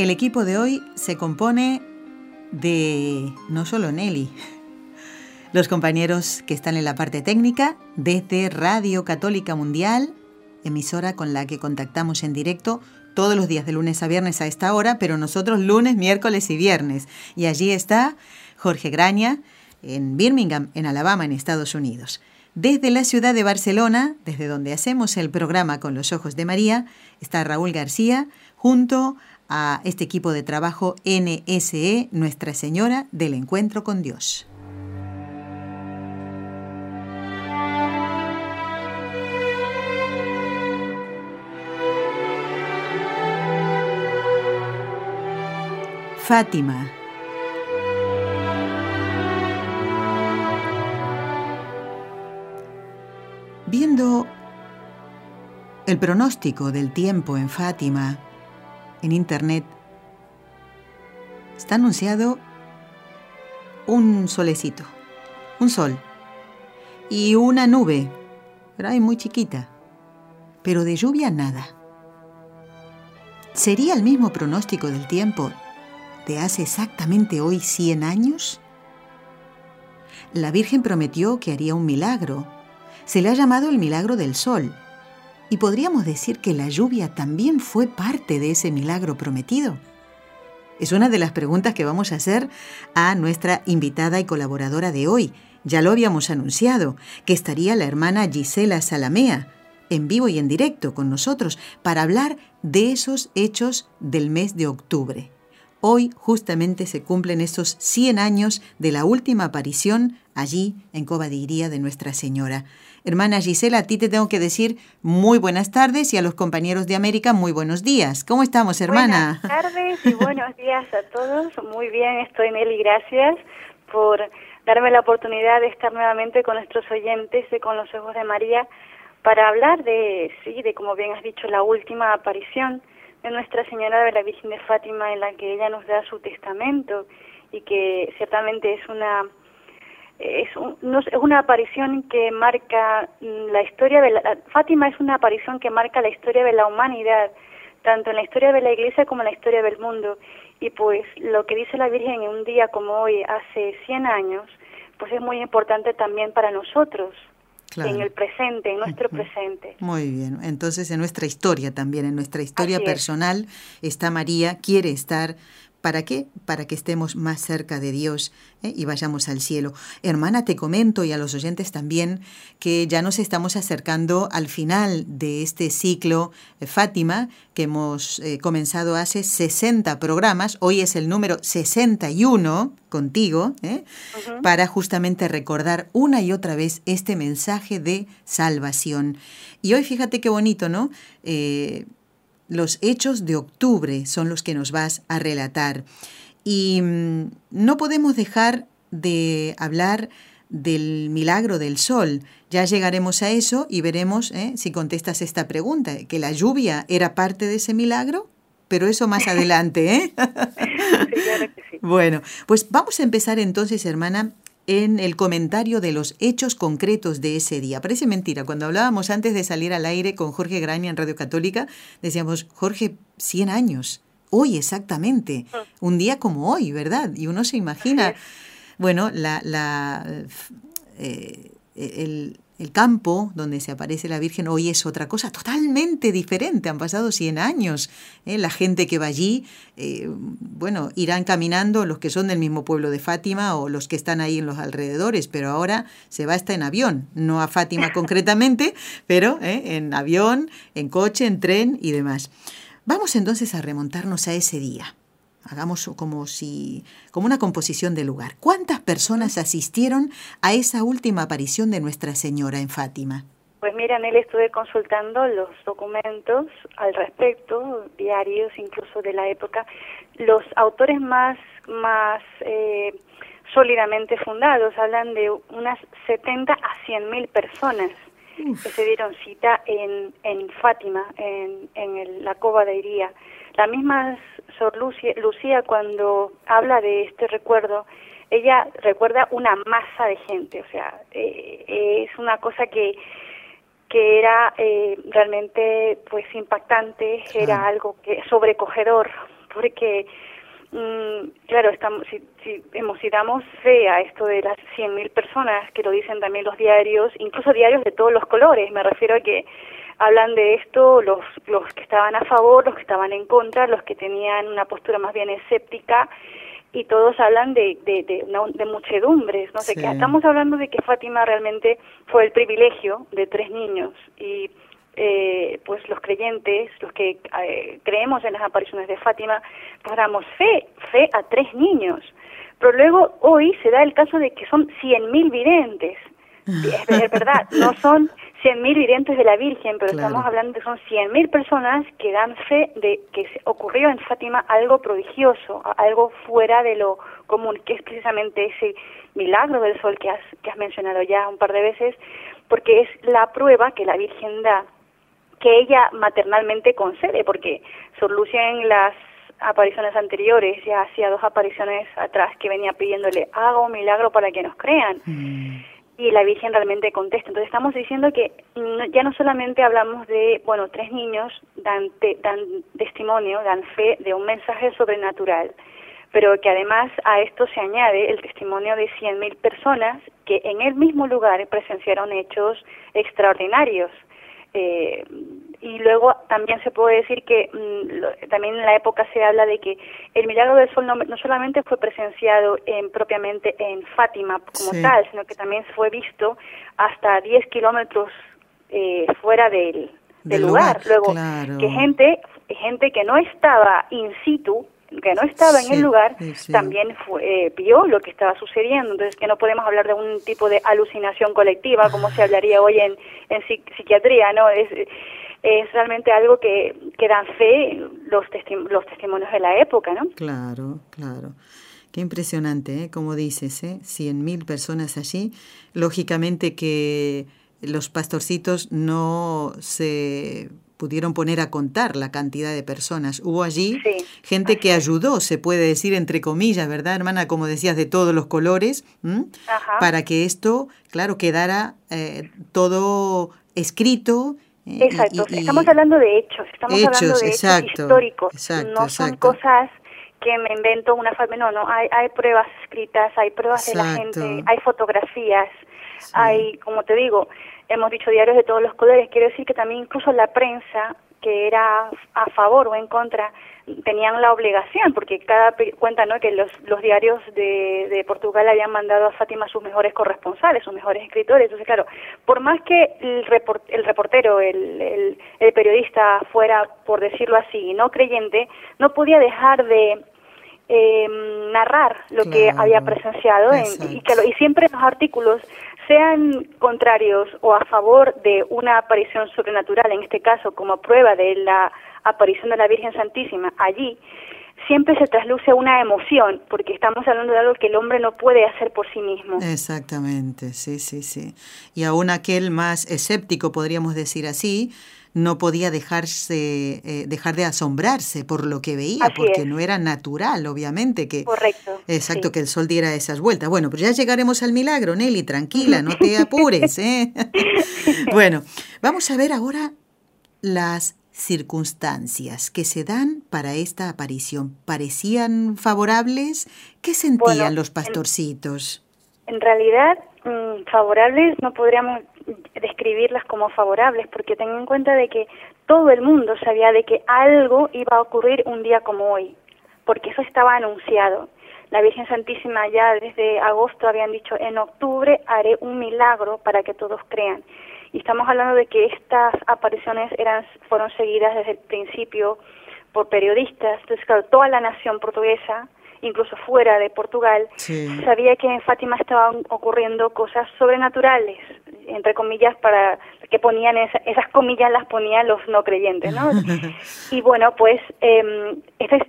El equipo de hoy se compone de no solo Nelly, los compañeros que están en la parte técnica desde Radio Católica Mundial, emisora con la que contactamos en directo todos los días de lunes a viernes a esta hora, pero nosotros lunes, miércoles y viernes. Y allí está Jorge Graña en Birmingham, en Alabama, en Estados Unidos. Desde la ciudad de Barcelona, desde donde hacemos el programa con los ojos de María, está Raúl García junto a este equipo de trabajo NSE, Nuestra Señora del Encuentro con Dios. Fátima. Viendo el pronóstico del tiempo en Fátima en Internet, está anunciado un solecito, un sol y una nube, pero hay muy chiquita, pero de lluvia nada. ¿Sería el mismo pronóstico del tiempo de hace exactamente hoy 100 años? La Virgen prometió que haría un milagro. Se le ha llamado el milagro del sol. Y podríamos decir que la lluvia también fue parte de ese milagro prometido. Es una de las preguntas que vamos a hacer a nuestra invitada y colaboradora de hoy. Ya lo habíamos anunciado, que estaría la hermana Gisela Salamea, en vivo y en directo con nosotros, para hablar de esos hechos del mes de octubre. Hoy justamente se cumplen esos 100 años de la última aparición allí en Cobadiría de Nuestra Señora. Hermana Gisela, a ti te tengo que decir muy buenas tardes y a los compañeros de América muy buenos días. ¿Cómo estamos, hermana? Buenas tardes y buenos días a todos. Muy bien, estoy Nelly, gracias por darme la oportunidad de estar nuevamente con nuestros oyentes de Con los Ojos de María para hablar de, sí, de como bien has dicho, la última aparición de Nuestra Señora de la Virgen de Fátima en la que ella nos da su testamento y que ciertamente es una es, es una aparición que marca la historia de la, Fátima es una aparición que marca la historia de la humanidad tanto en la historia de la Iglesia como en la historia del mundo. Y pues lo que dice la Virgen en un día como hoy hace 100 años pues es muy importante también para nosotros en el presente, en nuestro presente. Muy bien, entonces en nuestra historia también, en nuestra historia personal está María, quiere estar ¿Para qué? Para que estemos más cerca de Dios ¿eh? y vayamos al cielo. Hermana, te comento y a los oyentes también que ya nos estamos acercando al final de este ciclo eh, Fátima que hemos eh, comenzado hace 60 programas. Hoy es el número 61 contigo, para justamente recordar una y otra vez este mensaje de salvación. Y hoy fíjate qué bonito, ¿no? Los hechos de octubre son los que nos vas a relatar. Y mm, no podemos dejar de hablar del milagro del sol. Ya llegaremos a eso y veremos ¿eh? si contestas esta pregunta, que la lluvia era parte de ese milagro, pero eso más adelante. ¿eh? Bueno, pues vamos a empezar entonces, hermana, en el comentario de los hechos concretos de ese día. Parece mentira, cuando hablábamos antes de salir al aire con Jorge Graña en Radio Católica, decíamos, Jorge, 100 años, hoy exactamente, ah. un día como hoy, ¿verdad? Y uno se imagina, bueno, la, la, eh, el, el campo donde se aparece la Virgen hoy es otra cosa totalmente diferente. Han pasado 100 años. ¿eh? La gente que va allí, eh, bueno, irán caminando los que son del mismo pueblo de Fátima o los que están ahí en los alrededores, pero ahora se va hasta en avión, no a Fátima concretamente, pero ¿eh? en avión, en coche, en tren y demás. Vamos entonces a remontarnos a ese día. Hagamos como si como una composición de lugar. ¿Cuántas personas asistieron a esa última aparición de Nuestra Señora en Fátima? Pues mira, él estuve consultando los documentos al respecto, diarios incluso de la época. Los autores más, más eh, sólidamente fundados hablan de unas 70 a 100 mil personas que se dieron cita en, en Fátima, en, en la cova de Iría. La misma Sor Lucía, Lucía cuando habla de este recuerdo, ella recuerda una masa de gente, o sea, eh, es una cosa que que era eh, realmente pues impactante, era algo que sobrecogedor, porque mm, claro, estamos, si, si, si damos fe a esto de las 100.000 personas, que lo dicen también los diarios, incluso diarios de todos los colores, me refiero a que hablan de esto los, los que estaban a favor, los que estaban en contra, los que tenían una postura más bien escéptica, y todos hablan de, de, de, muchedumbres, no sé, que estamos hablando de que Fátima realmente fue el privilegio de tres niños y eh, pues los creyentes, los que eh, creemos en las apariciones de Fátima, pues damos fe, fe a tres niños. Pero luego hoy se da el caso de que son cien mil videntes. Es, verdad, no son 100.000 videntes de la Virgen, pero estamos hablando de son 100.000 personas que dan fe de que ocurrió en Fátima algo prodigioso, algo fuera de lo común, que es precisamente ese milagro del sol que has, que has mencionado ya un par de veces, porque es la prueba que la Virgen da, que ella maternalmente concede, porque Sor Lucia en las apariciones anteriores, ya hacía dos apariciones atrás que venía pidiéndole, haga un milagro para que nos crean. Mm y la Virgen realmente contesta. Entonces estamos diciendo que ya no solamente hablamos de, bueno, tres niños dan, dan testimonio, dan fe de un mensaje sobrenatural, pero que además a esto se añade el testimonio de 100.000 personas que en el mismo lugar presenciaron hechos extraordinarios. Eh, y luego también se puede decir que mm, también en la época se habla de que el milagro del sol no, solamente fue presenciado en, propiamente en Fátima como tal, sino que también fue visto hasta 10 kilómetros eh, fuera del, del, lugar. Luego, que gente, gente que no estaba in situ, que no estaba en el lugar, también fue, eh, vio lo que estaba sucediendo. Entonces, que no podemos hablar de un tipo de alucinación colectiva, como se hablaría hoy en, en psiquiatría, ¿no? Es, es realmente algo que, que dan fe los, los testimonios de la época, ¿no? Claro, claro. Qué impresionante, ¿eh? como dices, ¿eh? cien mil personas allí. Lógicamente que los pastorcitos no se pudieron poner a contar la cantidad de personas. Hubo allí gente que ayudó, se puede decir entre comillas, ¿verdad, hermana? Como decías, de todos los colores, para que esto, claro, quedara eh, todo escrito Exacto, estamos hablando de hechos, estamos hablando de hechos históricos, no son cosas que me invento una forma, no, no, hay, hay pruebas escritas, hay pruebas de la gente, hay fotografías, hay, como te digo, hemos dicho diarios de todos los colores, quiero decir que también incluso la prensa, que era a favor o en contra, tenían la obligación, porque cada cuenta ¿no? que los, los diarios de, de Portugal habían mandado a Fátima sus mejores corresponsales, sus mejores escritores. Entonces, claro, por más que el, el reportero, el, el, periodista fuera, por decirlo así, no creyente, no podía dejar de eh, narrar lo que había presenciado y, que y siempre los artículos sean contrarios o a favor de una aparición sobrenatural, en este caso como prueba de la aparición de la Virgen Santísima allí, siempre se trasluce una emoción, porque estamos hablando de algo que el hombre no puede hacer por sí mismo. Exactamente, sí, sí, sí. Y aún aquel más escéptico, podríamos decir así, no podía dejarse eh, dejar de asombrarse por lo que veía, porque no era natural, obviamente, que Correcto, exacto que el sol diera esas vueltas. Bueno, pues ya llegaremos al milagro, Nelly, tranquila, no te apures, ¿eh? bueno, vamos a ver ahora las circunstancias que se dan para esta aparición? ¿Parecían favorables? ¿Qué sentían los pastorcitos? En, realidad, mm, favorables no podríamos describirlas como favorables, porque ten en cuenta de que todo el mundo sabía de que algo iba a ocurrir un día como hoy, porque eso estaba anunciado. La Virgen Santísima ya desde agosto habían dicho, en octubre haré un milagro para que todos crean y estamos hablando de que estas apariciones eran fueron seguidas desde el principio por periodistas, entonces claro, toda la nación portuguesa, incluso fuera de Portugal, sabía que en Fátima estaban ocurriendo cosas sobrenaturales. entre comillas, para que ponían esas comillas las ponían los no creyentes, ¿no? y bueno, pues eh,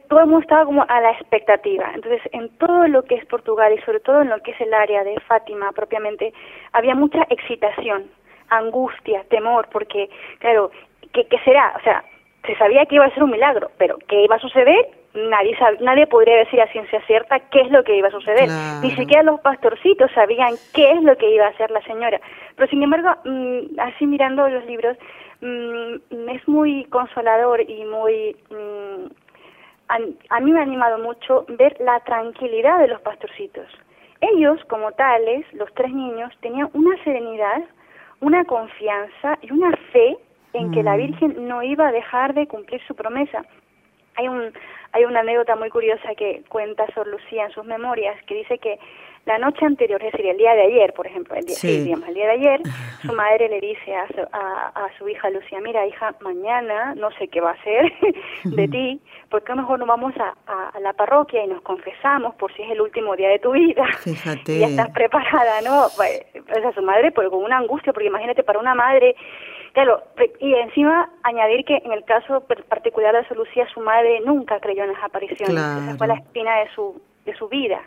todo el mundo estaba como a la expectativa. Entonces, en todo lo que es Portugal y sobre todo en lo que es el área de Fátima propiamente, había mucha excitación, angustia, temor, porque, claro, ¿qué, qué será? O sea, se sabía que iba a ser un milagro, pero ¿qué iba a suceder? Nadie, nadie podría decir a ciencia cierta qué es lo que iba a suceder. Ni siquiera los pastorcitos sabían qué es lo que iba a hacer la señora. Pero sin embargo, mm, así mirando los libros, mm, es muy consolador y muy... Mm, a, mí me ha animado mucho ver la tranquilidad de los pastorcitos. Ellos, como tales, los tres niños, tenían una serenidad, una confianza y una fe en que la Virgen no iba a dejar de cumplir su promesa. Hay un hay una anécdota muy curiosa que cuenta Sor Lucía en sus memorias que dice que la noche anterior, es decir, el día de ayer, por ejemplo, el día, el día de ayer, su madre le dice a su, a, su hija Lucía, mira hija, mañana no sé qué va a hacer de ti, porque a lo mejor nos vamos a, a, la parroquia y nos confesamos por si es el último día de tu vida. Fíjate. Y ya estás preparada, ¿no? Pues, pues a su madre, pues con una angustia, porque imagínate para una madre Claro, y encima añadir que en el caso particular de Lucía, su madre nunca creyó en las apariciones. Esa fue la espina de su, de su vida.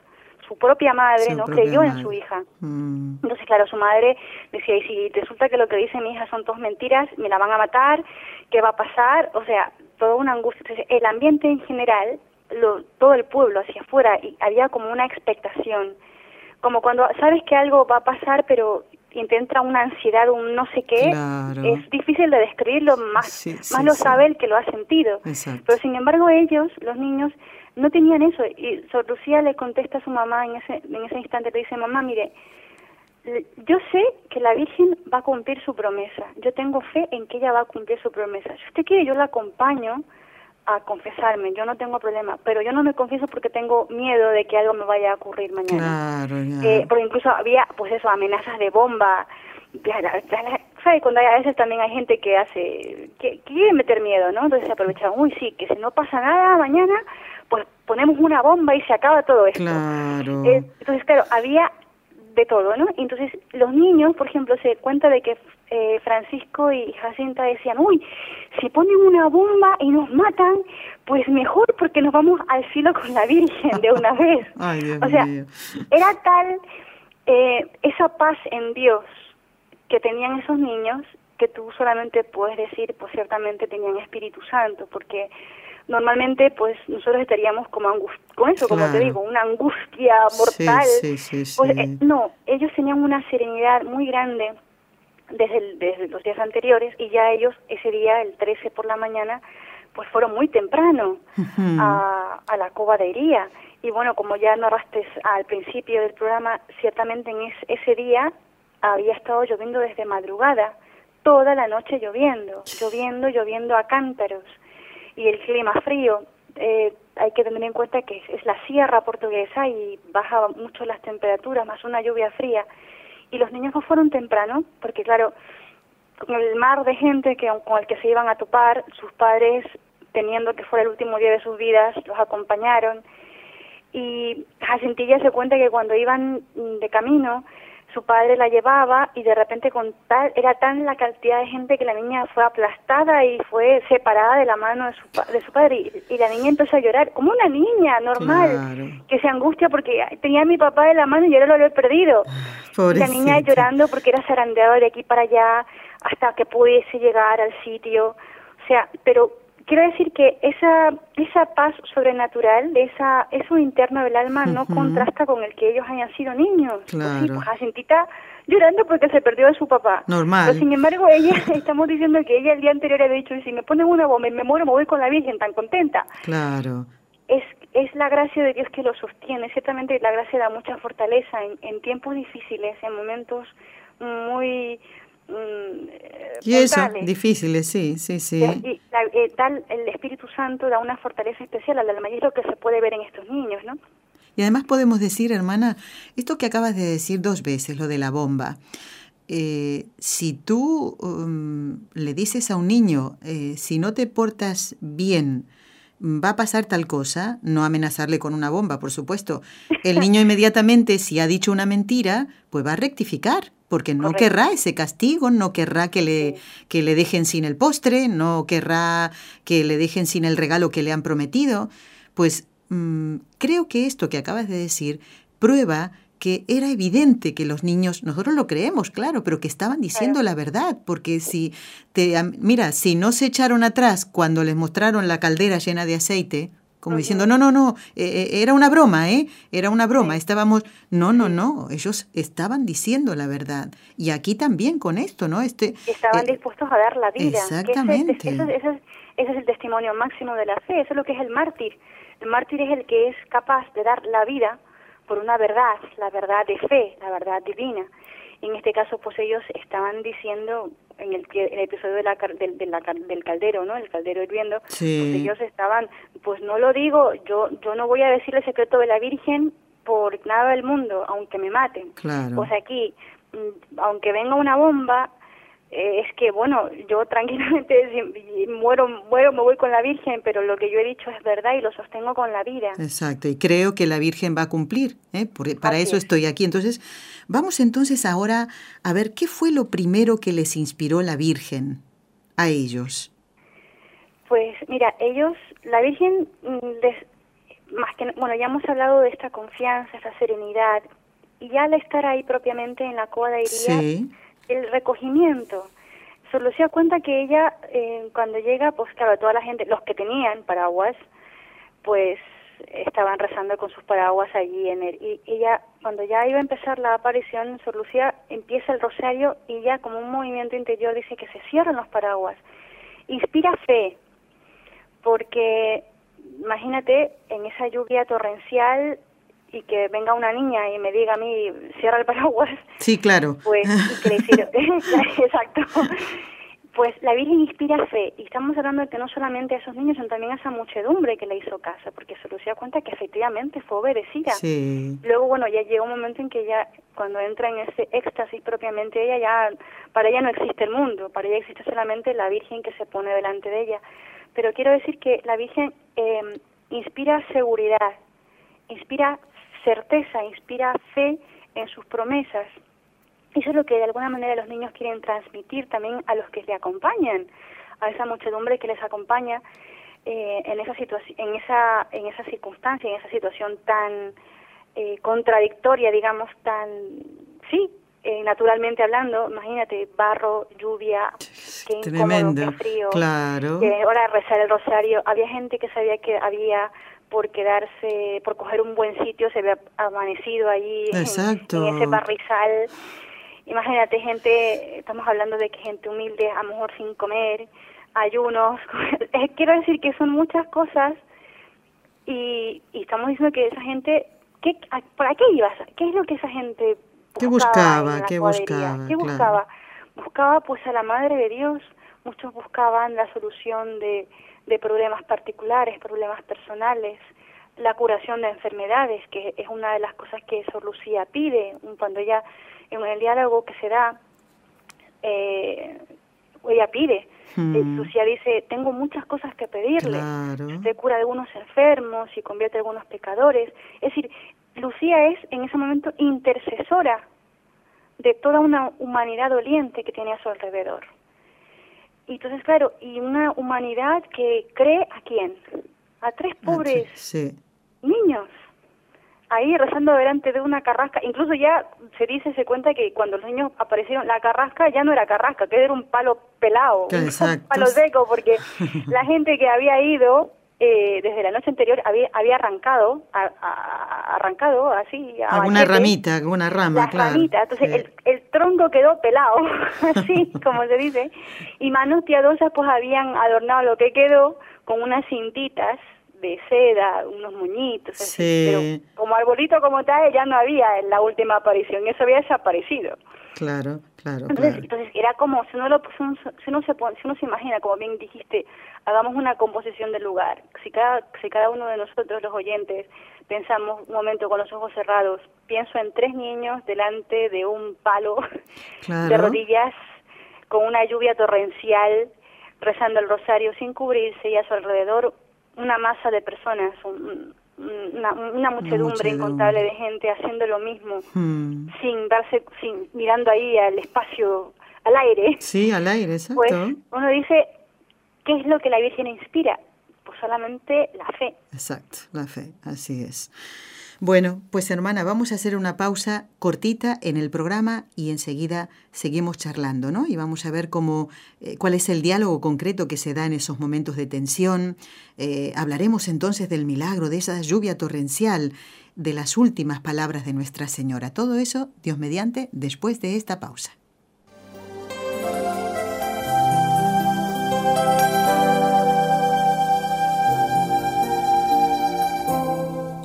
Su propia madre no creyó en su hija. Mm. Entonces, claro, su madre decía, y si resulta que lo que dice mi hija son dos mentiras, me la van a matar, ¿qué va a pasar? O sea, toda una angustia. Entonces, el ambiente en general, lo, todo el pueblo hacia afuera, y había como una expectación. Como cuando sabes que algo va a pasar, pero y te entra una ansiedad, un no sé qué, es difícil de describirlo, más, más lo sabe el que lo ha sentido. Pero sin embargo ellos, los niños, no tenían eso. Y Sor Lucía le contesta a su mamá en ese, en ese instante, le dice, mamá, mire, yo sé que la Virgen va a cumplir su promesa, yo tengo fe en que ella va a cumplir su promesa. Si usted quiere, yo la acompaño a confesarme, yo no tengo problema, pero yo no me confieso porque tengo miedo de que algo me vaya a ocurrir mañana. Claro, eh, porque incluso había, pues eso, amenazas de bomba. ¿Sabes? Cuando hay, a veces también hay gente que hace, que, quiere meter miedo, ¿no? Entonces se aprovechaban, uy, sí, que si no pasa nada mañana, pues ponemos una bomba y se acaba todo esto. Claro. Eh, entonces, claro, había de todo, ¿no? Entonces, los niños, por ejemplo, se cuenta de que eh, Francisco y Jacinta decían, uy, si ponen una bomba y nos matan, pues mejor porque nos vamos al cielo con la Virgen de una vez. o sea, era tal eh, esa paz en Dios que tenían esos niños que tú solamente puedes decir, pues ciertamente tenían Espíritu Santo, porque normalmente pues nosotros estaríamos como con eso, como te digo, una angustia mortal. Pues, eh, no, ellos tenían una serenidad muy grande desde, desde los días anteriores y ya ellos ese día, el 13 por la mañana, pues fueron muy temprano a, a, la cova de Iría. Y bueno, como ya narraste al principio del programa, ciertamente en ese día había estado lloviendo desde madrugada, toda la noche lloviendo, lloviendo, lloviendo a cántaros y el clima frío. Eh, hay que tener en cuenta que es, la sierra portuguesa y baja mucho las temperaturas, más una lluvia fría. Y los niños no fueron temprano, porque claro, con el mar de gente que con el que se iban a topar, sus padres, teniendo que fuera el último día de sus vidas, los acompañaron. Y Jacintilla se cuenta que cuando iban de camino, su padre la llevaba y de repente con tal era tan la cantidad de gente que la niña fue aplastada y fue separada de la mano de su, de su padre y, la niña empezó a llorar como una niña normal que se angustia porque tenía a mi papá de la mano y ahora lo había perdido. La niña llorando porque era zarandeado de aquí para allá hasta que pudiese llegar al sitio. O sea pero quiero decir que esa esa paz sobrenatural, esa eso interno del alma no contrasta con el que ellos hayan sido niños. Pues claro. Pues Jacintita llorando porque se perdió de su papá. Normal. Pero sin embargo, ella estamos diciendo que ella el día anterior había dicho, si me ponen una bomba y me muero, me voy con la Virgen tan contenta. Claro. Es es la gracia de Dios que lo sostiene. Ciertamente la gracia da mucha fortaleza en, en tiempos difíciles, en momentos muy y eso, difíciles, sí, sí, sí. Y, eh, el Espíritu Santo da una fortaleza especial al alma y que se puede ver en estos niños, ¿no? Y además podemos decir, hermana, esto que acabas de decir dos veces, lo de la bomba. Eh, si tú um, le dices a un niño, eh, si no te portas bien, va a pasar tal cosa, no amenazarle con una bomba, por supuesto. El niño inmediatamente, si ha dicho una mentira, pues va a rectificar porque no querrá ese castigo, no querrá que le, que le dejen sin el postre, no querrá que le dejen sin el regalo que le han prometido. Pues mm, creo que esto que acabas de decir prueba que era evidente que los niños, nosotros lo creemos, claro, pero que estaban diciendo la verdad, porque si te mira, si no se echaron atrás cuando les mostraron la caldera llena de aceite, como diciendo, no, no, no, eh, eh, era una broma, ¿eh? Era una broma, estábamos, no, no, no, ellos estaban diciendo la verdad. Y aquí también con esto, ¿no? Este, estaban eh, dispuestos a dar la vida. Exactamente. Ese, ese, es el testimonio máximo de la fe, eso es lo que es el mártir. El mártir es el que es capaz de dar la vida por una verdad, la verdad de fe, la verdad divina. En este caso, pues ellos estaban diciendo en el, el episodio de la, del, del caldero, ¿no? El caldero hirviendo, pues ellos estaban, pues no lo digo, yo yo no voy a decir el secreto de la Virgen por nada del mundo, aunque me maten. Pues aquí, mm, aunque venga una bomba, eh, es que, bueno, yo tranquilamente muero, muero, me voy con la Virgen, pero lo que yo he dicho es verdad y lo sostengo con la vida. Exacto, y creo que la Virgen va a cumplir, ¿eh? para eso estoy aquí. Entonces, vamos entonces ahora a ver qué fue lo primero que les inspiró la Virgen a ellos. Pues mira, ellos, la Virgen, mm, más que, bueno, ya hemos hablado de esta confianza, esta serenidad, y ya al estar ahí propiamente en la coda iría... Sí el recogimiento. Se Lucía cuenta que ella, eh, cuando llega, pues claro, toda la gente, los que tenían paraguas, pues estaban rezando con sus paraguas allí en el y ella cuando ya iba a empezar la aparición Sor Lucía empieza el rosario y ya como un movimiento interior dice que se cierran los paraguas inspira fe porque imagínate en esa lluvia torrencial y que venga una niña y me diga a mí, cierra el paraguas. Sí, claro. Pues, exacto. Pues la Virgen inspira fe y estamos hablando de que no solamente a esos niños, sino también a esa muchedumbre que le hizo casa, porque se dio cuenta que efectivamente fue obedecida. Sí. Luego, bueno, ya llega un momento en que ella, cuando entra en ese éxtasis propiamente, ella ya, para ella no existe el mundo, para ella existe solamente la Virgen que se pone delante de ella. Pero quiero decir que la Virgen eh, inspira seguridad, inspira certeza, inspira fe en sus promesas. Eso es lo que de alguna manera los niños quieren transmitir también a los que le acompañan, a esa muchedumbre que les acompaña eh, en esa en esa, en esa circunstancia, en esa situación tan eh, contradictoria, digamos, tan, sí, eh, naturalmente hablando, imagínate, barro, lluvia, qué incómodo, qué frío, claro. hora de rezar el rosario, había gente que sabía que había por quedarse, por coger un buen sitio, se ve amanecido allí en, ese barrizal. Imagínate gente, estamos hablando de que gente humilde, a lo mejor sin comer, ayunos, quiero decir que son muchas cosas y, y estamos diciendo que esa gente, ¿qué, ¿para qué ibas? ¿Qué es lo que esa gente buscaba? ¿Qué buscaba? ¿Qué buscaba? Buscaba pues a la Madre de Dios, muchos buscaban la solución de de problemas particulares, problemas personales, la curación de enfermedades, que es una de las cosas que Sor Lucía pide cuando ella, en el diálogo que se da, eh, ella pide. Hmm. Lucía dice, tengo muchas cosas que pedirle. Usted cura a algunos enfermos y convierte a algunos pecadores. Es decir, Lucía es en ese momento intercesora de toda una humanidad doliente que tiene a su alrededor. Y entonces, claro, y una humanidad que cree a quién? A tres pobres niños ahí rezando delante de una carrasca. Incluso ya se dice, se cuenta que cuando los niños aparecieron, la carrasca ya no era carrasca, que era un palo pelado, un palo seco, porque la gente que había ido eh, desde la noche anterior había, había arrancado, arrancado así. alguna ramita, alguna rama, claro. entonces el, el, tronco quedó pelado, así como se dice, y manos piadosas pues habían adornado lo que quedó con unas cintitas de seda, unos muñitos, pero como arbolito como tal ya no había en la última aparición, eso había desaparecido. Claro, claro. Entonces, entonces era como, si uno, lo, si, uno, si, uno se, si uno se imagina, como bien dijiste, hagamos una composición del lugar. Si cada, si cada uno de nosotros, los oyentes, pensamos un momento con los ojos cerrados, pienso en tres niños delante de un palo de rodillas con una lluvia torrencial, rezando el rosario sin cubrirse y a su alrededor una masa de personas, una, muchedumbre, incontable de gente haciendo lo mismo, hmm. sin darse, sin mirando ahí al espacio, al aire. Sí, al aire, exacto. Pues uno dice, ¿qué es lo que la Virgen inspira? Pues solamente la fe. Exacto, la fe, así es. Bueno, pues hermana, vamos a hacer una pausa cortita en el programa y enseguida seguimos charlando, ¿no? Y vamos a ver cómo, eh, cuál es el diálogo concreto que se da en esos momentos de tensión. Eh, hablaremos entonces del milagro, de esa lluvia torrencial, de las últimas palabras de Nuestra Señora. Todo eso, Dios mediante, después de esta pausa.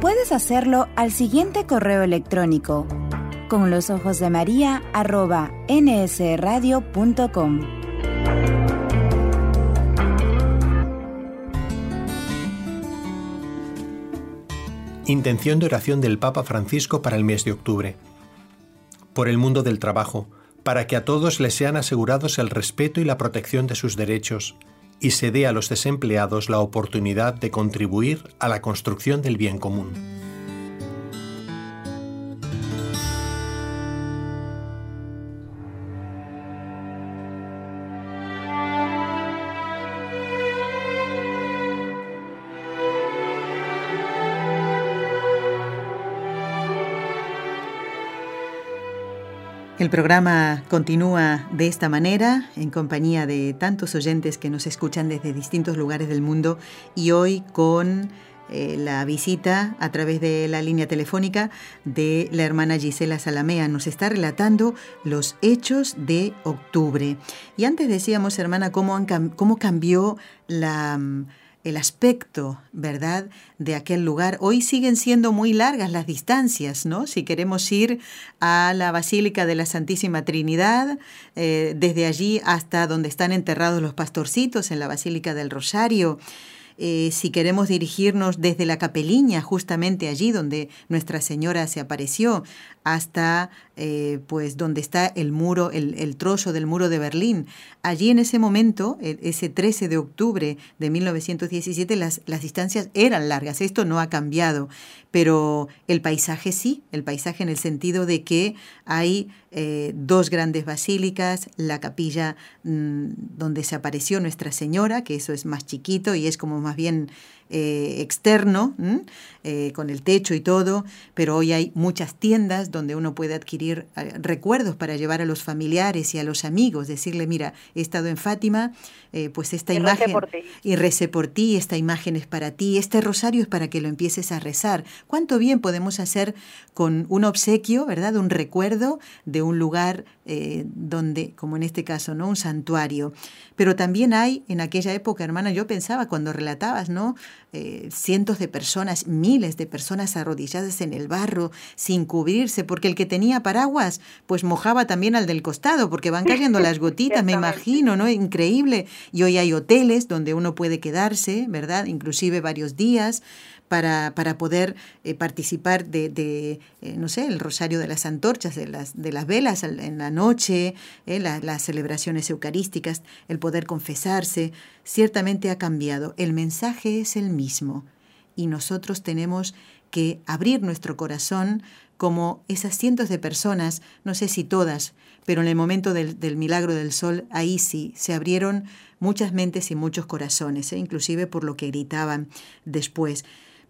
Puedes hacerlo al siguiente correo electrónico con los ojos de María arroba nsradio.com. Intención de oración del Papa Francisco para el mes de octubre. Por el mundo del trabajo, para que a todos les sean asegurados el respeto y la protección de sus derechos, y se dé a los desempleados la oportunidad de contribuir a la construcción del bien común. El programa continúa de esta manera, en compañía de tantos oyentes que nos escuchan desde distintos lugares del mundo y hoy con eh, la visita a través de la línea telefónica de la hermana Gisela Salamea. Nos está relatando los hechos de octubre. Y antes decíamos, hermana, cómo, cómo cambió la el aspecto, ¿verdad?, de aquel lugar. Hoy siguen siendo muy largas las distancias, ¿no? Si queremos ir a la Basílica de la Santísima Trinidad, eh, desde allí hasta donde están enterrados los pastorcitos, en la Basílica del Rosario. Eh, si queremos dirigirnos desde la capeliña, justamente allí donde Nuestra Señora se apareció, hasta eh, pues donde está el muro, el, trozo del muro de Berlín. Allí en ese momento, e, ese 13 de octubre de 1917, las, las distancias eran largas. Esto no ha cambiado, pero el paisaje sí, el paisaje en el sentido de que hay eh, dos grandes basílicas, la capilla mm, donde se apareció Nuestra Señora, que eso es más chiquito y es como más bien eh, externo, eh, con el techo y todo, pero hoy hay muchas tiendas donde uno puede adquirir eh, recuerdos para llevar a los familiares y a los amigos, decirle, mira, he estado en Fátima, pues esta imagen... Y recé por ti, esta imagen es para ti, este rosario es para que lo empieces a rezar. ¿Cuánto bien podemos hacer con un obsequio, verdad? Un recuerdo de un lugar donde, como en este caso, ¿no? Un santuario. Pero también hay, en aquella época, hermana, yo pensaba cuando relatabas, ¿no? Eh, cientos de personas, miles de personas arrodilladas en el barro, sin cubrirse, porque el que tenía paraguas, pues mojaba también al del costado, porque van cayendo las gotitas, me imagino, ¿no? Increíble. Y hoy hay hoteles donde uno puede quedarse, ¿verdad? Inclusive varios días para, para poder eh, participar de, eh, no sé, el rosario de las antorchas, de las, de las velas en la noche, eh, las celebraciones eucarísticas, el poder confesarse, ciertamente ha cambiado. El mensaje es el mismo y nosotros tenemos que abrir nuestro corazón como esas cientos de personas, no sé si todas, pero en el momento del, del milagro del sol, ahí sí, se abrieron muchas mentes y muchos corazones, inclusive por lo que gritaban después.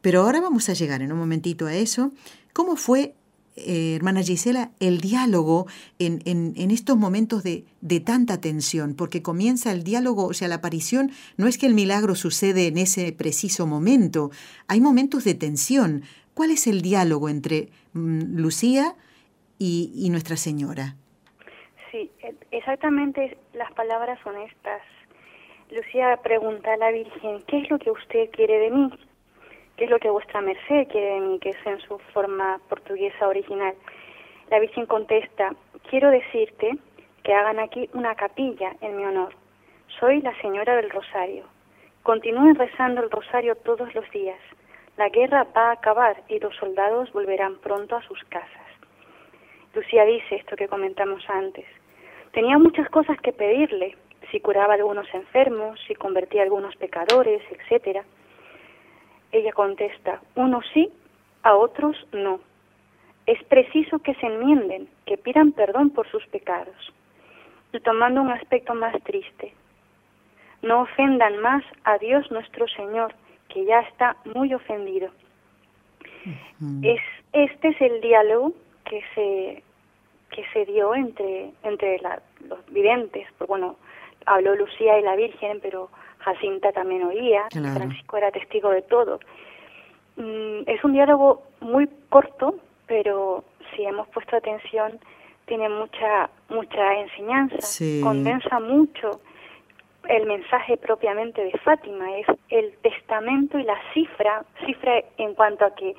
Pero ahora vamos a llegar en un momentito a eso. ¿Cómo fue, eh, hermana Gisela, el diálogo en, estos momentos de, tanta tensión? Porque comienza el diálogo, o sea, la aparición, no es que el milagro sucede en ese preciso momento, hay momentos de tensión. ¿Cuál es el diálogo entre mm, Lucía y, y Nuestra Señora? Sí, exactamente las palabras son estas. Lucía pregunta a la Virgen, ¿qué es lo que usted quiere de mí? ¿Qué es lo que vuestra merced quiere de mí? Que es en su forma portuguesa original. La Virgen contesta, quiero decirte que hagan aquí una capilla en mi honor. Soy la Señora del Rosario. Continúen rezando el Rosario todos los días. La guerra va a acabar y los soldados volverán pronto a sus casas. Lucía dice esto que comentamos antes. Tenía muchas cosas que pedirle, si curaba a algunos enfermos, si convertía a algunos pecadores, etcétera. Ella contesta, unos sí, a otros no. Es preciso que se enmienden, que pidan perdón por sus pecados. Y tomando un aspecto más triste, no ofendan más a Dios nuestro Señor, que ya está muy ofendido. es, este es el diálogo que se, que se dio entre, entre los videntes. Pues bueno, habló Lucía y la Virgen, pero Jacinta también oía, Francisco era testigo de todo. Mm, es un diálogo muy corto, pero si hemos puesto atención, tiene mucha mucha enseñanza, condensa mucho el mensaje propiamente de Fátima, es el testamento y la cifra, cifra en cuanto a que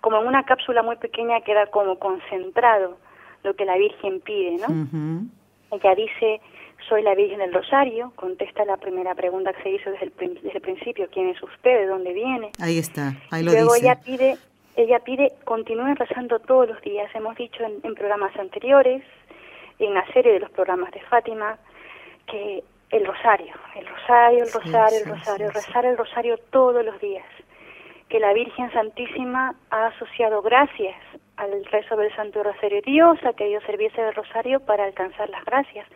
como en una cápsula muy pequeña queda como concentrado lo que la Virgen pide, ¿no? Ella dice, soy la Virgen del Rosario, contesta la primera pregunta que se hizo desde el, desde el principio, ¿quién es usted? ¿De dónde viene? Ahí está, ahí lo Luego ella pide, ella pide, continúen rezando todos los días, hemos dicho en, en programas anteriores, en la serie de los programas de Fátima, que el rosario, el rosario, el rosario, el rosario, rezar el rosario todos los días. Que la Virgen Santísima ha asociado gracias al rezo del Santo Rosario Dios a que Dios serviese del rosario para alcanzar las gracias.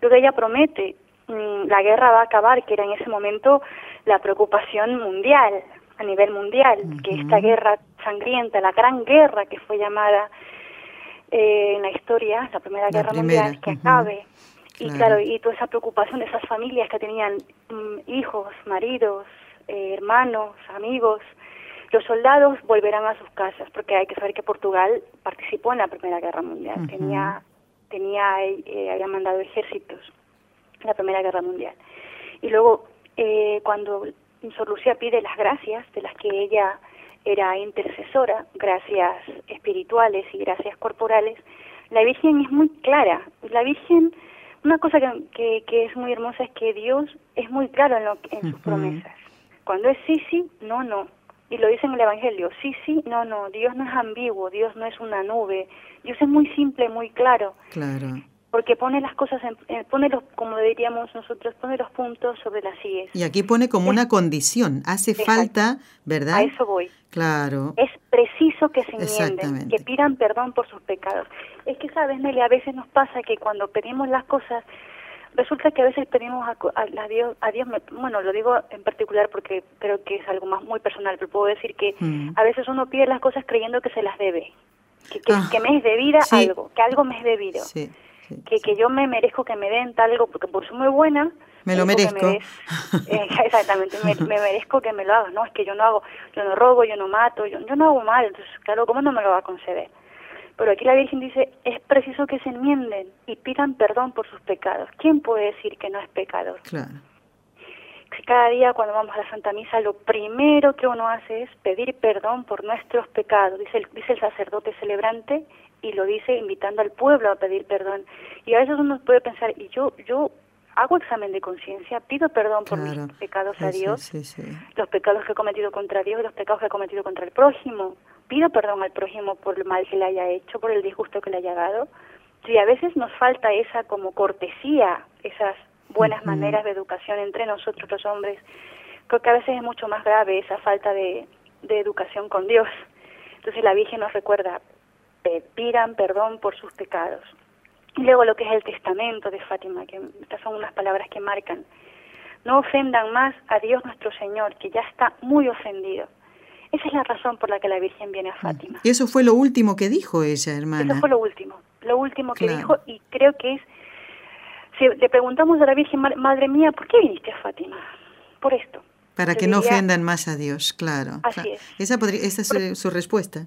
Luego ella promete, mm, la guerra va a acabar, que era en ese momento la preocupación mundial, a nivel mundial, que esta guerra sangrienta, la gran guerra que fue llamada eh, en la historia, la Primera Guerra Mundial, que acabe. Y claro, y toda esa preocupación de esas familias que tenían mm, hijos, maridos, eh, hermanos, amigos, los soldados volverán a sus casas, porque hay que saber que Portugal participó en la Primera Guerra Mundial, tenía, tenía eh, había mandado ejércitos en la Primera Guerra Mundial. Y luego, eh, cuando Sor Lucía pide las gracias, de las que ella era intercesora, gracias espirituales y gracias corporales, la Virgen es muy clara. La Virgen una cosa que, que, es muy hermosa es que Dios es muy claro en, lo, en sus promesas. Cuando es sí, sí, no, no. Y lo dice en el Evangelio, sí, sí, no, no. Dios no es ambiguo, Dios no es una nube. Dios es muy simple, muy claro. Claro. Porque pone las cosas, en, pone los, como diríamos nosotros, pone los puntos sobre las IES. Y aquí pone como una condición. Hace falta, ¿verdad? A eso voy. Claro. Es preciso que se enmienden, que pidan perdón por sus pecados. Es que, ¿sabes, Nelly? A veces nos pasa que cuando pedimos las cosas, resulta que a veces pedimos a, a, Dios, a Dios bueno, lo digo en particular porque creo que es algo más muy personal, pero puedo decir que mm. a veces uno pide las cosas creyendo que se las debe, que, que, ah. me es debida algo, que algo me es debido, que, que yo me merezco que me den tal algo, porque por soy muy buena, me lo merezco. Eh, exactamente, me, merezco que me lo hagas, ¿no? Es que yo no hago, yo no robo, yo no mato, yo, yo no hago mal, entonces, claro, ¿cómo no me lo va a conceder? Pero aquí la Virgen dice, es preciso que se enmienden y pidan perdón por sus pecados. ¿Quién puede decir que no es pecador? Claro. Cada día cuando vamos a la Santa Misa, lo primero que uno hace es pedir perdón por nuestros pecados, dice el, dice el sacerdote celebrante, y lo dice invitando al pueblo a pedir perdón. Y a veces uno puede pensar, y yo, yo hago examen de conciencia, pido perdón por mis pecados a Dios, los pecados que he cometido contra Dios y los pecados que he cometido contra el prójimo. Pido perdón al prójimo por el mal que le haya hecho, por el disgusto que le haya dado. Y a veces nos falta esa como cortesía, esas buenas maneras de educación entre nosotros los hombres. Creo que a veces es mucho más grave esa falta de, de educación con Dios. Entonces la Virgen nos recuerda, pidan perdón por sus pecados. Y luego lo que es el testamento de Fátima, que estas son unas palabras que marcan. No ofendan más a Dios nuestro Señor, que ya está muy ofendido. Esa es la razón por la que la Virgen viene a Fátima. Y eso fue lo último que dijo ella, hermana. Eso fue lo último, lo último que dijo y creo que es, si le preguntamos a la Virgen, Madre mía, ¿por qué viniste a Fátima? Por esto. Para que no ofendan más a Dios, claro. Así es. Esa, podría, esa es su respuesta.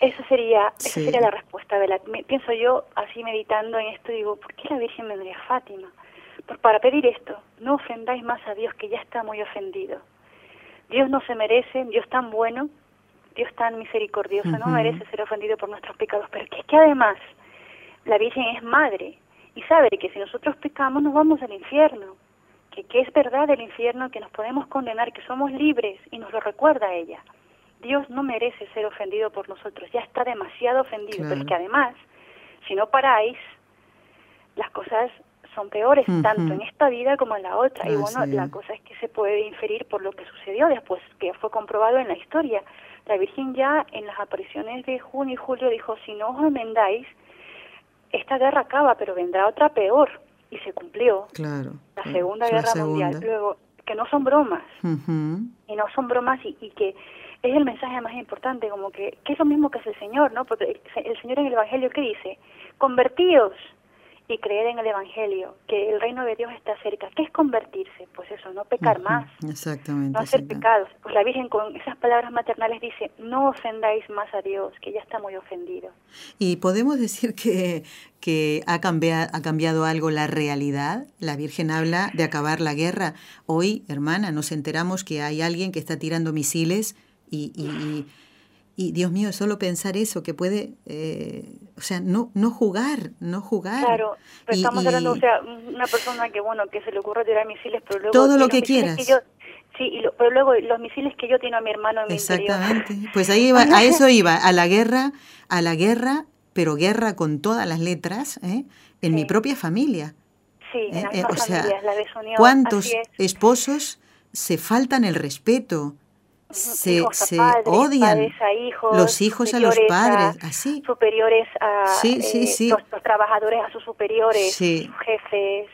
Esa sería, esa sería la respuesta. De la, pienso yo, así meditando en esto, digo, ¿por qué la Virgen vendría a Fátima? Pues para pedir esto, no ofendáis más a Dios que ya está muy ofendido. Dios no se merece, Dios tan bueno, Dios tan misericordioso, no merece ser ofendido por nuestros pecados, pero que es que además la Virgen es madre y sabe que si nosotros pecamos nos vamos al infierno, que, que es verdad el infierno, que nos podemos condenar, que somos libres y nos lo recuerda ella. Dios no merece ser ofendido por nosotros, ya está demasiado ofendido, pero es que además, si no paráis, las cosas son peores, tanto en esta vida como en la otra. y bueno, la cosa es que se puede inferir por lo que sucedió después, que fue comprobado en la historia. La Virgen ya en las apariciones de junio y julio dijo, si no os enmendáis, esta guerra acaba, pero vendrá otra peor. Y se cumplió. Claro. La Segunda Guerra Mundial. Luego, que no son bromas. Y no son bromas y, y que es el mensaje más importante, como que, que es lo mismo que es el Señor, ¿no? Porque el Señor en el Evangelio, ¿qué dice? Convertíos y creer en el Evangelio, que el reino de Dios está cerca. ¿Qué es convertirse? Pues eso, no pecar más. Exactamente. No hacer pecados. Pues la Virgen con esas palabras maternales dice, no ofendáis más a Dios, que ya está muy ofendido. Y podemos decir que, que ha, cambiado, ha cambiado algo la realidad. La Virgen habla de acabar la guerra. Hoy, hermana, nos enteramos que hay alguien que está tirando misiles y, y y Dios mío, solo pensar eso, que puede, eh, o sea, no no jugar, no jugar. Claro, pero estamos hablando, o sea, una persona que, bueno, que se le ocurre tirar misiles, pero luego... Todo lo que quieras. sí, pero luego los misiles que yo tengo a mi hermano en mi Exactamente. Pues ahí iba, a eso iba, a la guerra, a la guerra, pero guerra con todas las letras, ¿eh? en mi propia familia. Sí, en ¿eh? o sea, la desunión. ¿Cuántos esposos se faltan el respeto? Se, se odian los hijos a los padres, así. Superiores a eh, Los, trabajadores a sus superiores, sus jefes,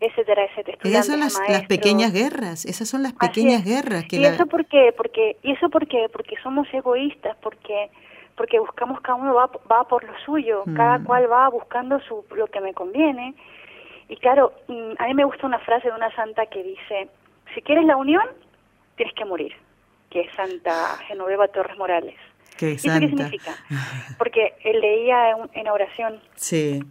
etcétera, etcétera. Esas son las, las, pequeñas guerras, esas son las pequeñas guerras. Que ¿Y eso por qué? Porque, ¿Y eso por qué? Porque somos egoístas, porque porque buscamos cada uno va, va por lo suyo, cada mm. cual va buscando su, lo que me conviene. Y claro, mm, a mí me gusta una frase de una santa que dice, si quieres la unión, tienes que morir que es Santa Genoveva Torres Morales. ¿Qué ¿Eso qué significa? Porque él leía en, oración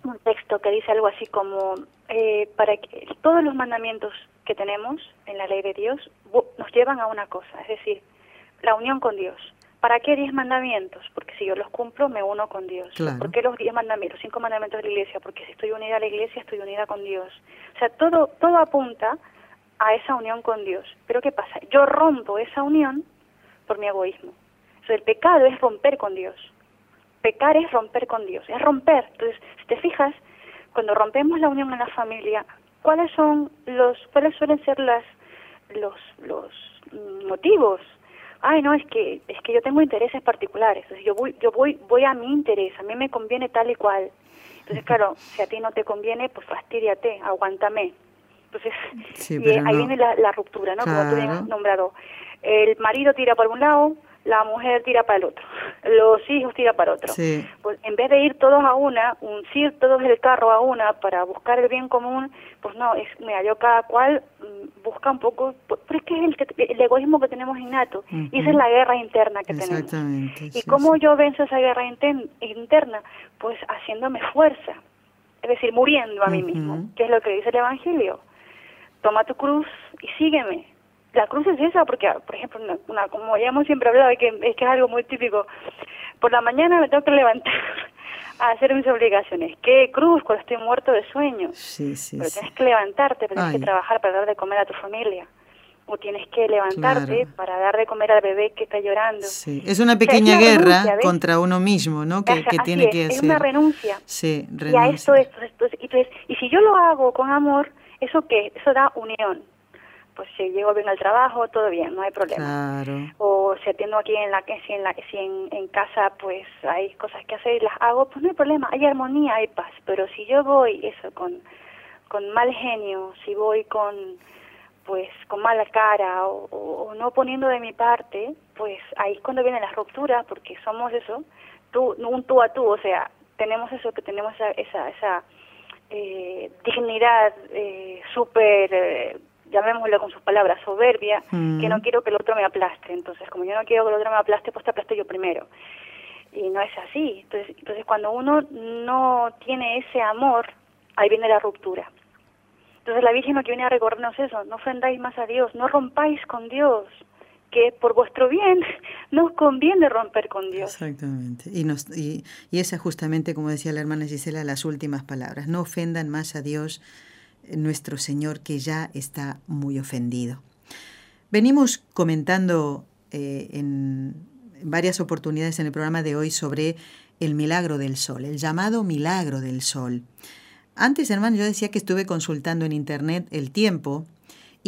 un texto que dice algo así como, eh, para que todos los mandamientos que tenemos en la ley de Dios nos llevan a una cosa, es decir, la unión con Dios. ¿Para qué diez mandamientos? Porque si yo los cumplo, me uno con Dios. ¿Por qué los diez mandamientos, los cinco mandamientos de la iglesia? Porque si estoy unida a la iglesia, estoy unida con Dios. O sea, todo, todo apunta a esa unión con Dios. Pero ¿qué pasa? Yo rompo esa unión por mi egoísmo. el pecado es romper con Dios. Pecar es romper con Dios, es romper. Entonces, si te fijas, cuando rompemos la unión en la familia, ¿cuáles son los, cuáles suelen ser las, los, los motivos? Ay, no, es que, es que yo tengo intereses particulares. Entonces, yo voy, yo voy, voy a mi interés, a mí me conviene tal y cual. Entonces, claro, si a ti no te conviene, pues fastidiate, aguántame. Entonces, ahí viene la, ruptura, ¿no? Como tú bien has nombrado. El marido tira para un lado, la mujer tira para el otro, los hijos tiran para otro. Pues en vez de ir todos a una, uncir todos el carro a una para buscar el bien común, pues no, es, mira, yo cada cual mm, busca un poco, pero es que es el, egoísmo que tenemos innato, y esa es la guerra interna que tenemos. ¿Y cómo yo venzo esa guerra interna? Pues haciéndome fuerza, es decir, muriendo a mí mismo, que es lo que dice el Evangelio toma tu cruz y sígueme. La cruz es esa, porque, por ejemplo, una, como ya hemos siempre hablado, es que, es que es algo muy típico. Por la mañana me tengo que levantar a hacer mis obligaciones. ¿Qué cruz cuando estoy muerto de sueño? Sí, sí, Pero tienes que levantarte, tienes que trabajar para dar de comer a tu familia. O tienes que levantarte para dar de comer al bebé que está llorando. Sí. Es una pequeña guerra contra uno mismo, ¿no? Que, que tiene que hacer. Es una renuncia. Sí, renuncia. Y a esto, esto, esto, y, y si yo lo hago con amor, ¿Eso qué? Eso da unión. Pues si llego bien al trabajo, todo bien, no hay problema. O si atiendo aquí en la si en la si en, en casa pues hay cosas que hacer y las hago, pues no hay problema, hay armonía, hay paz. Pero si yo voy eso con con mal genio, si voy con pues con mala cara o, no poniendo de mi parte, pues ahí es cuando viene la ruptura, porque somos eso, tú, un tú a tú, o sea, tenemos eso, que tenemos esa, esa, esa eh, dignidad eh, súper, eh, llamémoslo con sus palabras, soberbia, que mm. no quiero que el otro me aplaste. Entonces, como yo no quiero que el otro me aplaste, pues te aplasto yo primero. Y no es así. Entonces, entonces cuando uno no tiene ese amor, ahí viene la ruptura. Entonces la Virgen lo que viene a recordarnos eso, no ofendáis más a Dios, no rompáis con Dios, que por vuestro bien nos conviene romper con Dios. Exactamente. Y, nos, y, y esa justamente, como decía la hermana Gisela, las últimas palabras. No ofendan más a Dios, eh, nuestro Señor, que ya está muy ofendido. Venimos comentando eh, en varias oportunidades en el programa de hoy sobre el milagro del sol, el llamado milagro del sol. Antes, hermano, yo decía que estuve consultando en internet el tiempo